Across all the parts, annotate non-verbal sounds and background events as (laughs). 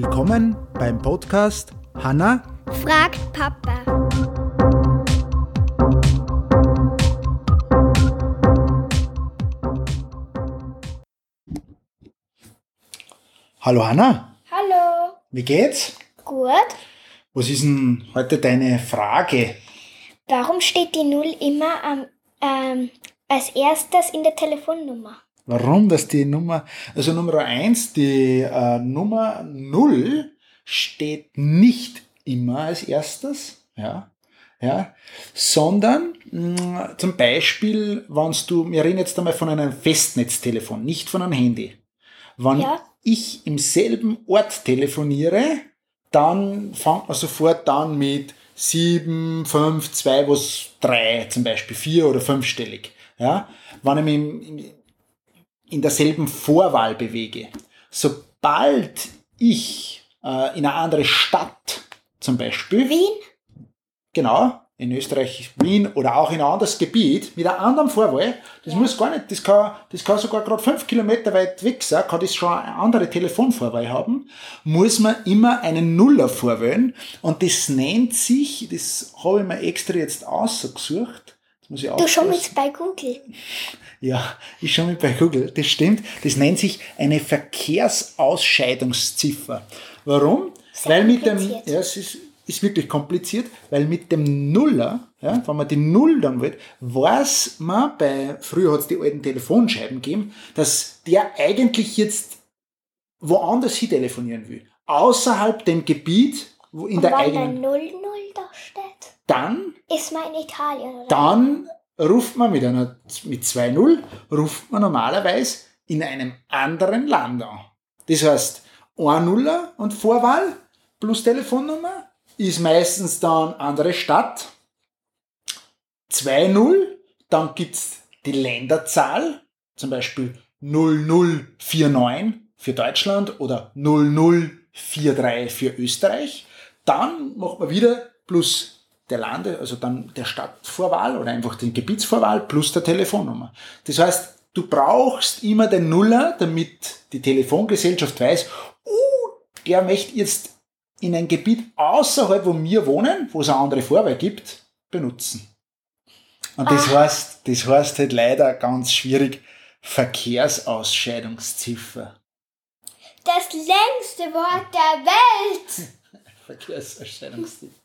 Willkommen beim Podcast Hanna fragt Papa. Hallo Hanna, Hallo. wie geht's? Gut. Was ist denn heute deine Frage? Warum steht die Null immer am, ähm, als erstes in der Telefonnummer? Warum, dass die Nummer, also Nummer eins, die äh, Nummer null steht nicht immer als erstes, ja, ja, sondern mh, zum Beispiel, wenn du, wir reden jetzt einmal von einem Festnetztelefon, nicht von einem Handy. Wenn Ja. ich im selben Ort telefoniere, dann fängt man sofort dann mit 7, 5, 2, was 3 zum Beispiel, 4 oder 5-stellig. Ja? Wenn ich mich im, in derselben Vorwahl bewege. Sobald ich äh, in eine andere Stadt zum Beispiel, Wien? genau, in Österreich, Wien oder auch in ein anderes Gebiet mit einer anderen Vorwahl, das muss gar nicht, das kann, das kann sogar gerade fünf Kilometer weit weg sein, kann das schon eine andere Telefonvorwahl haben, muss man immer einen Nuller vorwählen und das nennt sich, das habe ich mir extra jetzt ausgesucht, muss ich Du aufpassen. mit bei Google. (laughs) Ja, ich schaue mit bei Google, das stimmt. Das nennt sich eine Verkehrsausscheidungsziffer. Warum? Sehr weil mit dem, ja, es ist, ist wirklich kompliziert, weil mit dem Nuller, ja, wenn man die Null dann will, weiß man, bei, früher hat es die alten Telefonscheiben gegeben, dass der eigentlich jetzt woanders hin telefonieren will. Außerhalb dem Gebiet, wo in Und der wenn eigenen, 00 da steht, dann ist man in Italien, oder? dann ruft man mit einer mit 2-0 ruft man normalerweise in einem anderen Land an. Das heißt, 1 Nuller und Vorwahl plus Telefonnummer ist meistens dann andere Stadt. 2-0, dann gibt's die Länderzahl, zum Beispiel 0049 für Deutschland oder 0043 für Österreich. Dann macht man wieder plus der Lande, also dann der Stadtvorwahl oder einfach den Gebietsvorwahl plus der Telefonnummer. Das heißt, du brauchst immer den Nuller, damit die Telefongesellschaft weiß, uh, der möchte jetzt in ein Gebiet außerhalb, wo wir wohnen, wo es eine andere Vorwahl gibt, benutzen. Und das heißt, das heißt halt leider ganz schwierig Verkehrsausscheidungsziffer. Das längste Wort der Welt. (laughs) Verkehrsausscheidungsziffer.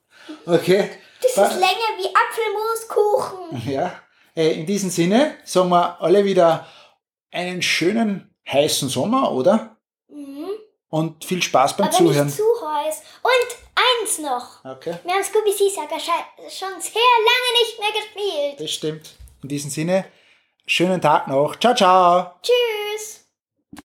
Okay. Das Ba- ist länger wie Apfelmuskuchen. (laughs) Ja, äh, in diesem Sinne sagen wir alle wieder einen schönen heißen Sommer, oder? Mhm. Und viel Spaß beim Aber Zuhören. nicht zu heiß. Und eins noch. Okay, Wir haben Scooby sche- schon sehr lange nicht mehr gespielt. das stimmt. In diesem Sinne, schönen Tag noch. Ciao, ciao. Tschüss.